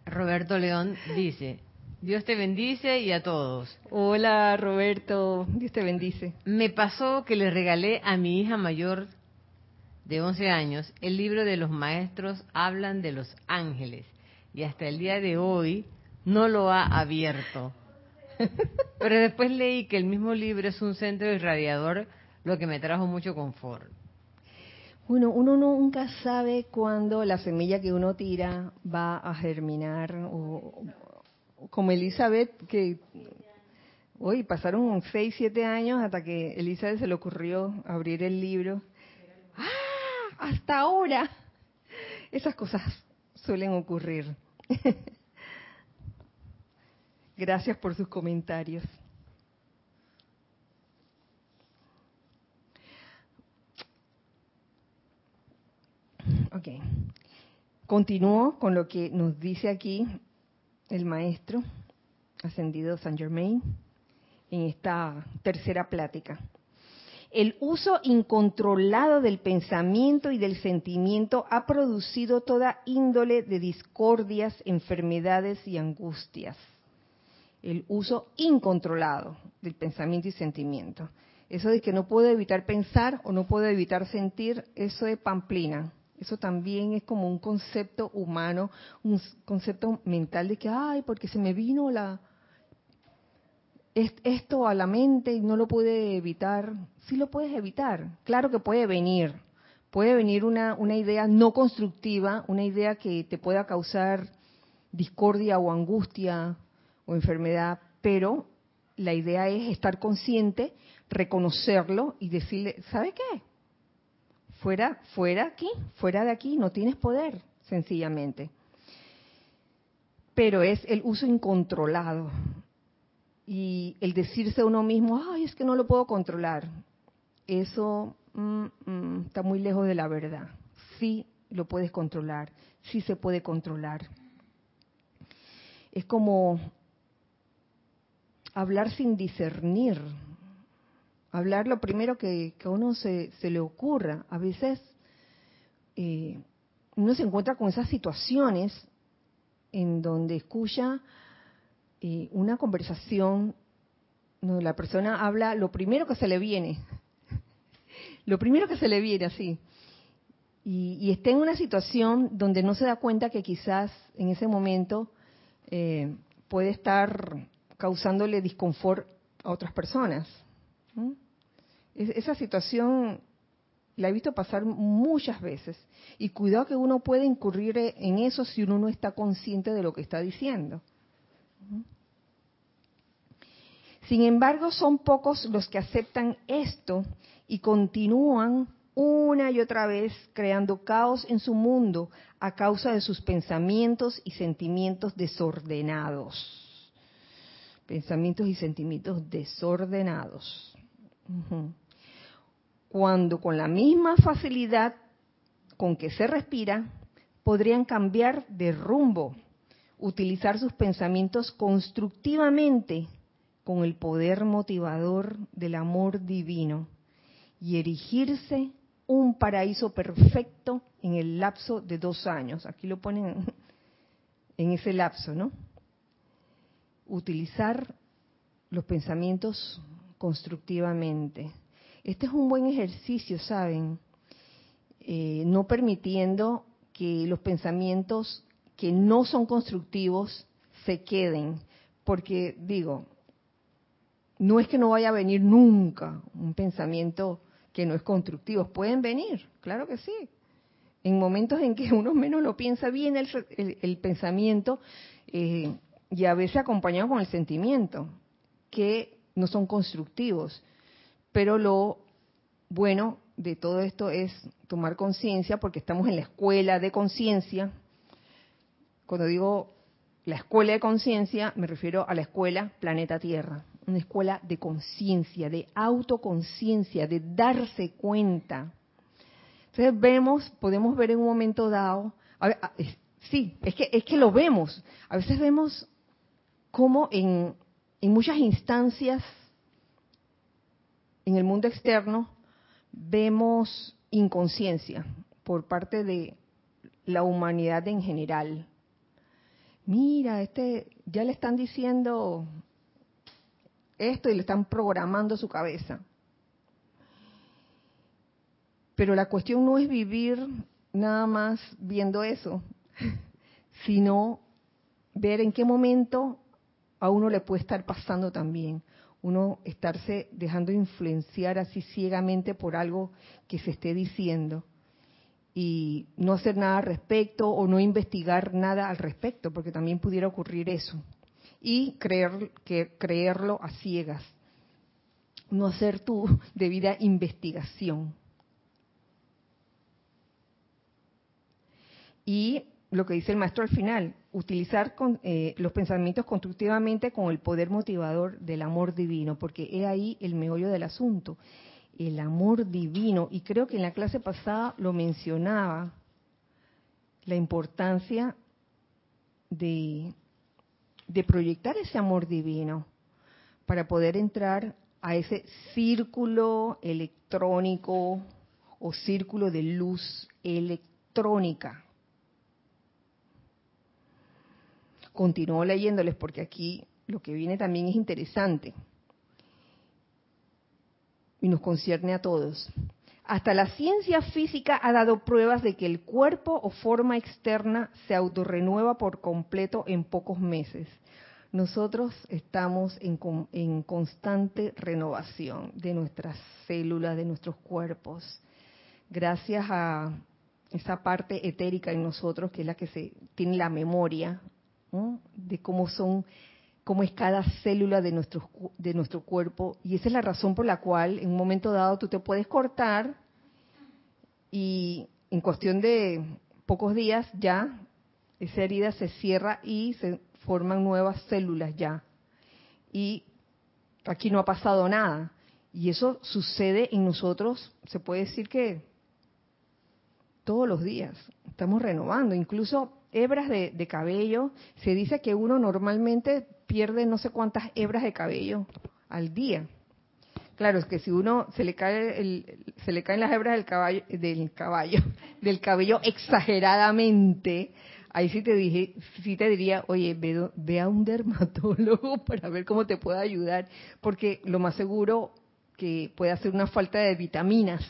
Roberto León dice, Dios te bendice y a todos. Hola Roberto, Dios te bendice. Me pasó que le regalé a mi hija mayor de 11 años, el libro de los maestros hablan de los ángeles y hasta el día de hoy no lo ha abierto. Pero después leí que el mismo libro es un centro irradiador, lo que me trajo mucho confort. Bueno, uno nunca sabe cuándo la semilla que uno tira va a germinar. O, como Elizabeth, que hoy pasaron 6, 7 años hasta que Elizabeth se le ocurrió abrir el libro. ¡Ah! hasta ahora. Esas cosas suelen ocurrir. Gracias por sus comentarios. Ok. Continúo con lo que nos dice aquí el maestro ascendido San Germain en esta tercera plática el uso incontrolado del pensamiento y del sentimiento ha producido toda índole de discordias, enfermedades y angustias. El uso incontrolado del pensamiento y sentimiento. Eso de que no puedo evitar pensar o no puedo evitar sentir, eso es pamplina. Eso también es como un concepto humano, un concepto mental de que, ay, porque se me vino la, esto a la mente y no lo puede evitar. Sí lo puedes evitar. Claro que puede venir. Puede venir una idea no constructiva, una idea que te pueda causar discordia o angustia o enfermedad, pero la idea es estar consciente, reconocerlo y decirle, ¿sabe qué? Fuera, fuera aquí, fuera de aquí, no tienes poder, sencillamente. Pero es el uso incontrolado y el decirse a uno mismo, ay, es que no lo puedo controlar. Eso mm, mm, está muy lejos de la verdad. Sí lo puedes controlar, sí se puede controlar. Es como hablar sin discernir, hablar lo primero que, a uno se, le ocurra. A veces eh, uno se encuentra con esas situaciones en donde escucha eh, una conversación, donde la persona habla lo primero que se le viene, lo primero que se le viene así. Y, está en una situación donde no se da cuenta que quizás en ese momento eh, puede estar causándole disconfort a otras personas. Esa situación la he visto pasar muchas veces. Y cuidado que uno puede incurrir en eso si uno no está consciente de lo que está diciendo. Sin embargo, son pocos los que aceptan esto y continúan una y otra vez creando caos en su mundo a causa de sus pensamientos y sentimientos desordenados pensamientos y sentimientos desordenados. Cuando con la misma facilidad con que se respira, podrían cambiar de rumbo, utilizar sus pensamientos constructivamente con el poder motivador del amor divino y erigirse un paraíso perfecto en el lapso de dos años. Aquí lo ponen en ese lapso, ¿no? utilizar los pensamientos constructivamente. Este es un buen ejercicio, ¿saben? Eh, no permitiendo que los pensamientos que no son constructivos se queden, porque digo, no es que no vaya a venir nunca un pensamiento que no es constructivo, pueden venir, claro que sí. En momentos en que uno menos lo piensa, bien el, el, pensamiento eh, y a veces acompañado con el sentimiento, que no son constructivos. Pero lo bueno de todo esto es tomar conciencia, porque estamos en la escuela de conciencia. Cuando digo la escuela de conciencia, me refiero a la escuela Planeta Tierra, una escuela de conciencia, de autoconciencia, de darse cuenta. Entonces vemos, podemos ver en un momento dado, sí, es que es que lo vemos. A veces vemos cómo en, muchas instancias en el mundo externo vemos inconsciencia por parte de la humanidad en general. Mira, este ya le están diciendo esto y le están programando su cabeza. Pero la cuestión no es vivir nada más viendo eso, sino ver en qué momento a uno le puede estar pasando también. Uno estarse dejando influenciar así ciegamente por algo que se esté diciendo y no hacer nada al respecto o no investigar nada al respecto, porque también pudiera ocurrir eso. Y creer, que, creerlo a ciegas. No hacer tu debida investigación. Y lo que dice el maestro al final, utilizar eh, los pensamientos constructivamente con el poder motivador del amor divino, porque es ahí el meollo del asunto, el amor divino. Y creo que en la clase pasada lo mencionaba, la importancia de, de proyectar ese amor divino para poder entrar a ese círculo electrónico o círculo de luz electrónica Continúo leyéndoles porque aquí lo que viene también es interesante y nos concierne a todos. Hasta la ciencia física ha dado pruebas de que el cuerpo o forma externa se autorrenueva por completo en pocos meses. nosotros estamos en, en, constante renovación de nuestras células, de nuestros cuerpos, gracias a esa parte etérica en nosotros que es la que se tiene la memoria de cómo son, cómo es cada célula de nuestro, de nuestro cuerpo. Y esa es la razón por la cual en un momento dado tú te puedes cortar y en cuestión de pocos días ya esa herida se cierra y se forman nuevas células ya. Y aquí no ha pasado nada. Y eso sucede en nosotros, se puede decir que todos los días. Estamos renovando. Incluso hebras de, cabello. Se dice que uno normalmente pierde no sé cuántas hebras de cabello al día. Claro, es que si uno se le cae el, se le caen las hebras del caballo, del caballo, del cabello exageradamente, ahí sí te dije, sí te diría, oye, ve, a un dermatólogo para ver cómo te puede ayudar, porque lo más seguro que puede hacer una falta de vitaminas.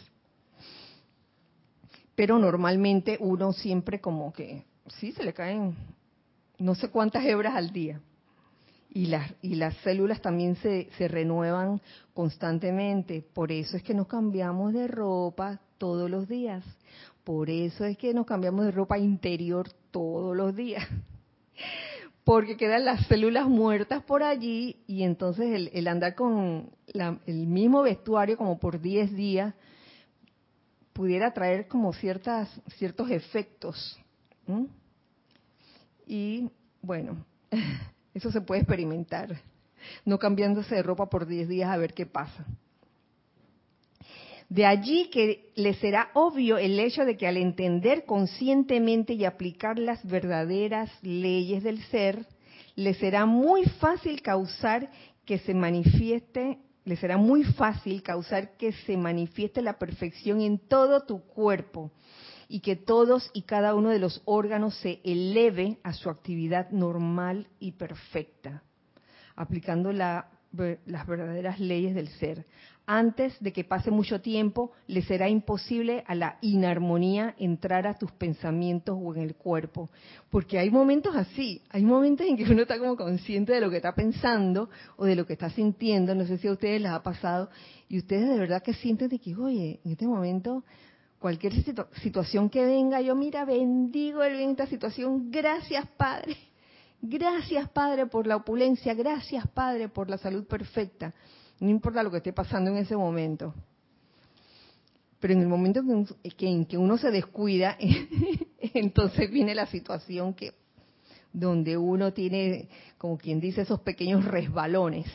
Pero normalmente uno siempre como que, sí, se le caen no sé cuántas hebras al día y las, y las células también se, se renuevan constantemente. Por eso es que nos cambiamos de ropa todos los días. Por eso es que nos cambiamos de ropa interior todos los días. Porque quedan las células muertas por allí y entonces el, andar con el mismo vestuario como por 10 días pudiera traer como ciertas, ciertos efectos. Y bueno, Eso se puede experimentar, no cambiándose de ropa por 10 días a ver qué pasa. De allí que le será obvio el hecho de que al entender conscientemente y aplicar las verdaderas leyes del ser, le será muy fácil causar que se manifieste, le será muy fácil causar que se manifieste la perfección en todo tu cuerpo y que todos y cada uno de los órganos se eleve a su actividad normal y perfecta, aplicando las verdaderas leyes del ser. Antes de que pase mucho tiempo, le será imposible a la inarmonía entrar a tus pensamientos o en el cuerpo. Porque hay momentos así, hay momentos en que uno está como consciente de lo que está pensando o de lo que está sintiendo, no sé si a ustedes les ha pasado, y ustedes de verdad que sienten de que, oye, en este momento cualquier situación que venga, yo mira, bendigo el bien esta situación. Gracias, Padre. Gracias, Padre, por la opulencia. Gracias, Padre, por la salud perfecta. No importa lo que esté pasando en ese momento. Pero en el momento en que uno se descuida, entonces viene la situación que donde uno tiene, como quien dice, esos pequeños resbalones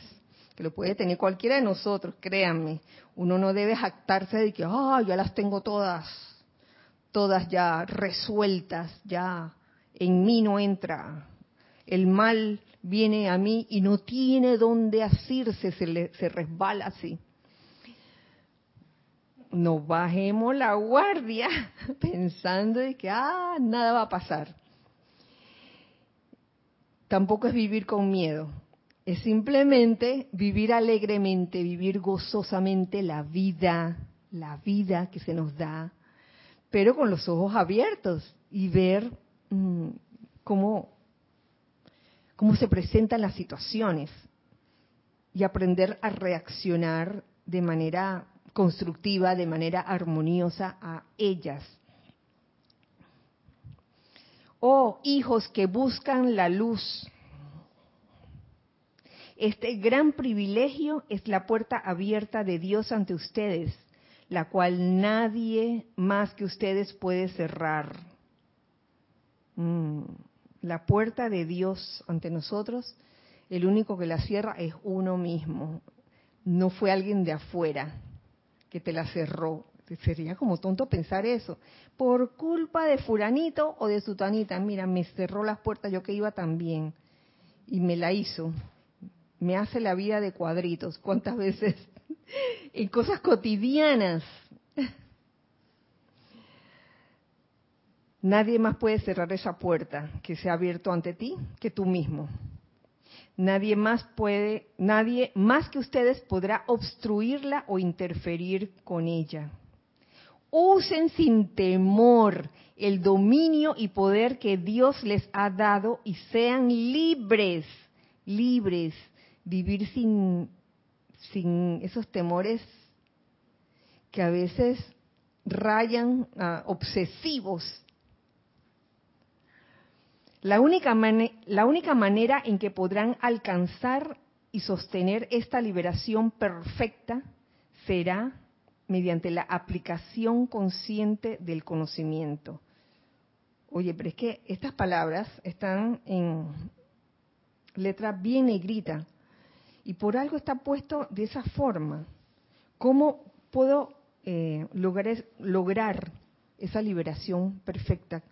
que lo puede tener cualquiera de nosotros, créanme. Uno no debe jactarse de que, ah, ya las tengo todas, todas ya resueltas, ya en mí no entra. El mal viene a mí y no tiene dónde asirse, se, le, se resbala así. No bajemos la guardia pensando de que, ah, nada va a pasar. Tampoco es vivir con miedo es simplemente vivir alegremente, vivir gozosamente la vida, la vida que se nos da, pero con los ojos abiertos y ver mm, cómo, cómo se presentan las situaciones y aprender a reaccionar de manera constructiva, de manera armoniosa a ellas. Oh, hijos que buscan la luz, este gran privilegio es la puerta abierta de Dios ante ustedes, la cual nadie más que ustedes puede cerrar. Mm, la puerta de Dios ante nosotros, el único que la cierra es uno mismo. No fue alguien de afuera que te la cerró. Sería como tonto pensar eso. Por culpa de furanito o de sutanita, mira, me cerró las puertas, yo que iba también. Y me la hizo me hace la vida de cuadritos. ¿Cuántas veces? en cosas cotidianas. Nadie más puede cerrar esa puerta que se ha abierto ante ti que tú mismo. Nadie más puede, nadie más que ustedes podrá obstruirla o interferir con ella. Usen sin temor el dominio y poder que Dios les ha dado y sean libres libres, vivir sin, sin esos temores que a veces rayan obsesivos. La única, la única manera en que podrán alcanzar y sostener esta liberación perfecta será mediante la aplicación consciente del conocimiento. Oye, pero es que estas palabras están en letra bien negrita y por algo está puesto de esa forma. ¿Cómo puedo eh, lograr, lograr esa liberación perfecta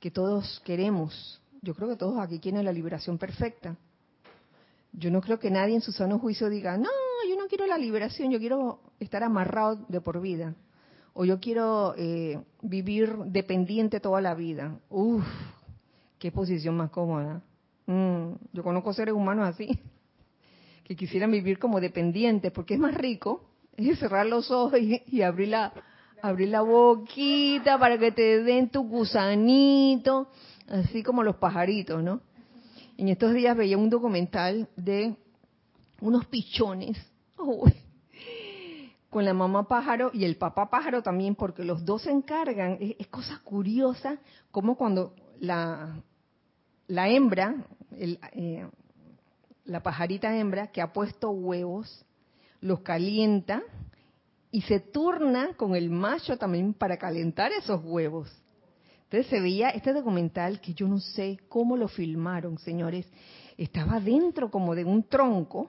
que todos queremos? Yo creo que todos aquí quieren la liberación perfecta. Yo no creo que nadie en su sano juicio diga, no, yo no quiero la liberación, yo quiero estar amarrado de por vida. O yo quiero eh, vivir dependiente toda la vida. Uf, qué posición más cómoda. Mm, yo conozco seres humanos así, que quisieran vivir como dependientes, porque es más rico es cerrar los ojos y, abrir, la, abrir la boquita para que te den tu gusanito, así como los pajaritos, ¿no? En estos días veía un documental de unos pichones con la mamá pájaro y el papá pájaro también, porque los dos se encargan. Es, cosa curiosa como cuando la, la hembra, eh, la pajarita hembra que ha puesto huevos, los calienta y se turna con el macho también para calentar esos huevos. Entonces se veía este documental que yo no sé cómo lo filmaron, señores. Estaba dentro como de un tronco,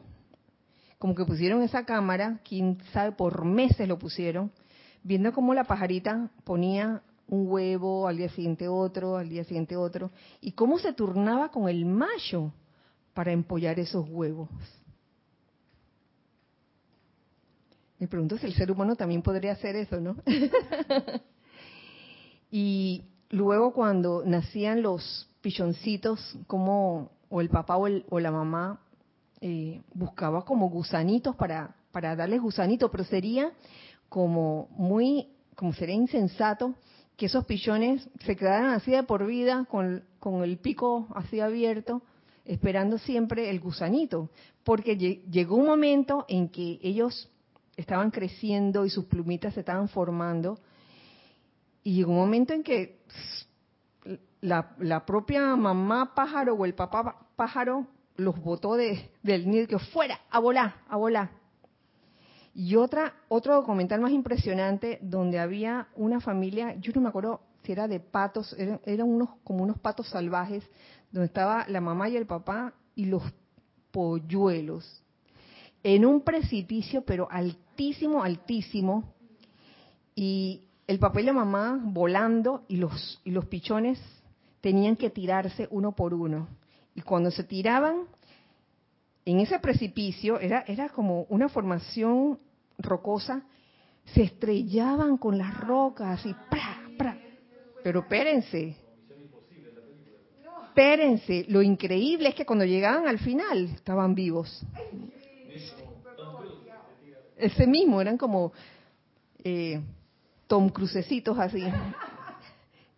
como que pusieron esa cámara, quién sabe, por meses lo pusieron, viendo cómo la pajarita ponía un huevo, al día siguiente otro, al día siguiente otro, y cómo se turnaba con el macho para empollar esos huevos. Me pregunto si el ser humano también podría hacer eso, ¿no? y luego cuando nacían los pichoncitos, como o el papá o, la mamá eh, buscaba como gusanitos para, para darles gusanitos, pero sería como muy, como sería insensato que esos pichones se quedaran así de por vida con, con el pico así abierto, esperando siempre el gusanito, porque llegó un momento en que ellos estaban creciendo y sus plumitas se estaban formando. Y llegó un momento en que la, propia mamá pájaro o el papá pájaro los botó de, del nido que fuera, a volar, a volar. Y otra, otro documental más impresionante donde había una familia, yo no me acuerdo si era de patos, eran, eran unos como unos patos salvajes, donde estaba la mamá y el papá y los polluelos en un precipicio, pero altísimo, altísimo, y el papá y la mamá volando y los, y los pichones tenían que tirarse uno por uno. Y cuando se tiraban en ese precipicio, era, era como una formación rocosa, se estrellaban con las rocas y ¡pra, pra! Pero espérense, espérense, lo increíble es que cuando llegaban al final estaban vivos. Ese mismo, eran como eh, Tom Crucecitos así.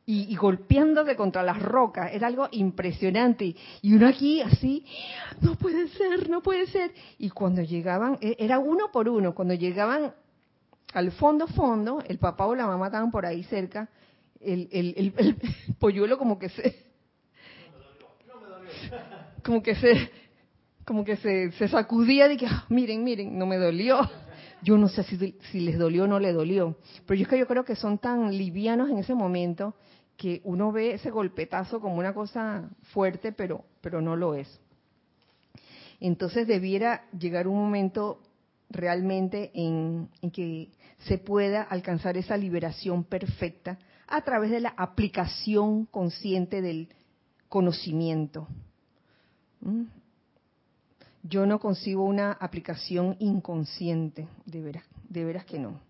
Y, golpeándose contra las rocas. Era algo impresionante. Y uno aquí así, no puede ser, no puede ser. Y cuando llegaban, e, era uno por uno, cuando llegaban al fondo, fondo, el papá o la mamá estaban por ahí cerca, el, el, el, polluelo como que se... Como que se... Como que se, sacudía de que, ah, miren, miren, no me dolió. Yo no sé si, les dolió o no les dolió, pero yo es que yo creo que son tan livianos en ese momento que uno ve ese golpetazo como una cosa fuerte, pero, pero no lo es. Entonces debiera llegar un momento realmente en, en, que se pueda alcanzar esa liberación perfecta a través de la aplicación consciente del conocimiento. ¿Mm? Yo no concibo una aplicación inconsciente, de veras, de veras que no.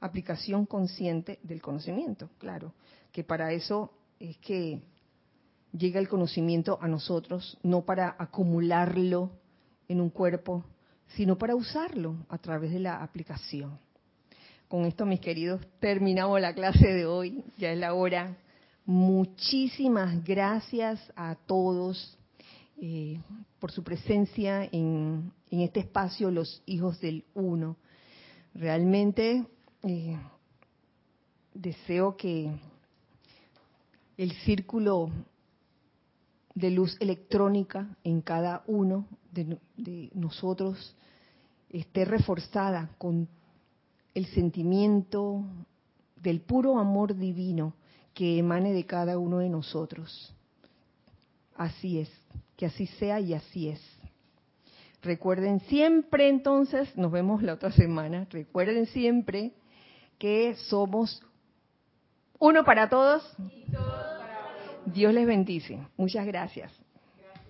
Aplicación consciente del conocimiento, claro, que para eso es que llega el conocimiento a nosotros, no para acumularlo en un cuerpo, sino para usarlo a través de la aplicación. Con esto, mis queridos, terminamos la clase de hoy, ya es la hora. Muchísimas gracias a todos eh, por su presencia en, este espacio, los hijos del uno. Realmente eh, deseo que el círculo de luz electrónica en cada uno de, nosotros esté reforzada con el sentimiento del puro amor divino que emane de cada uno de nosotros. Así es, que así sea y así es. Recuerden siempre entonces, nos vemos la otra semana, recuerden siempre que somos uno para todos. Dios les bendice. Muchas gracias.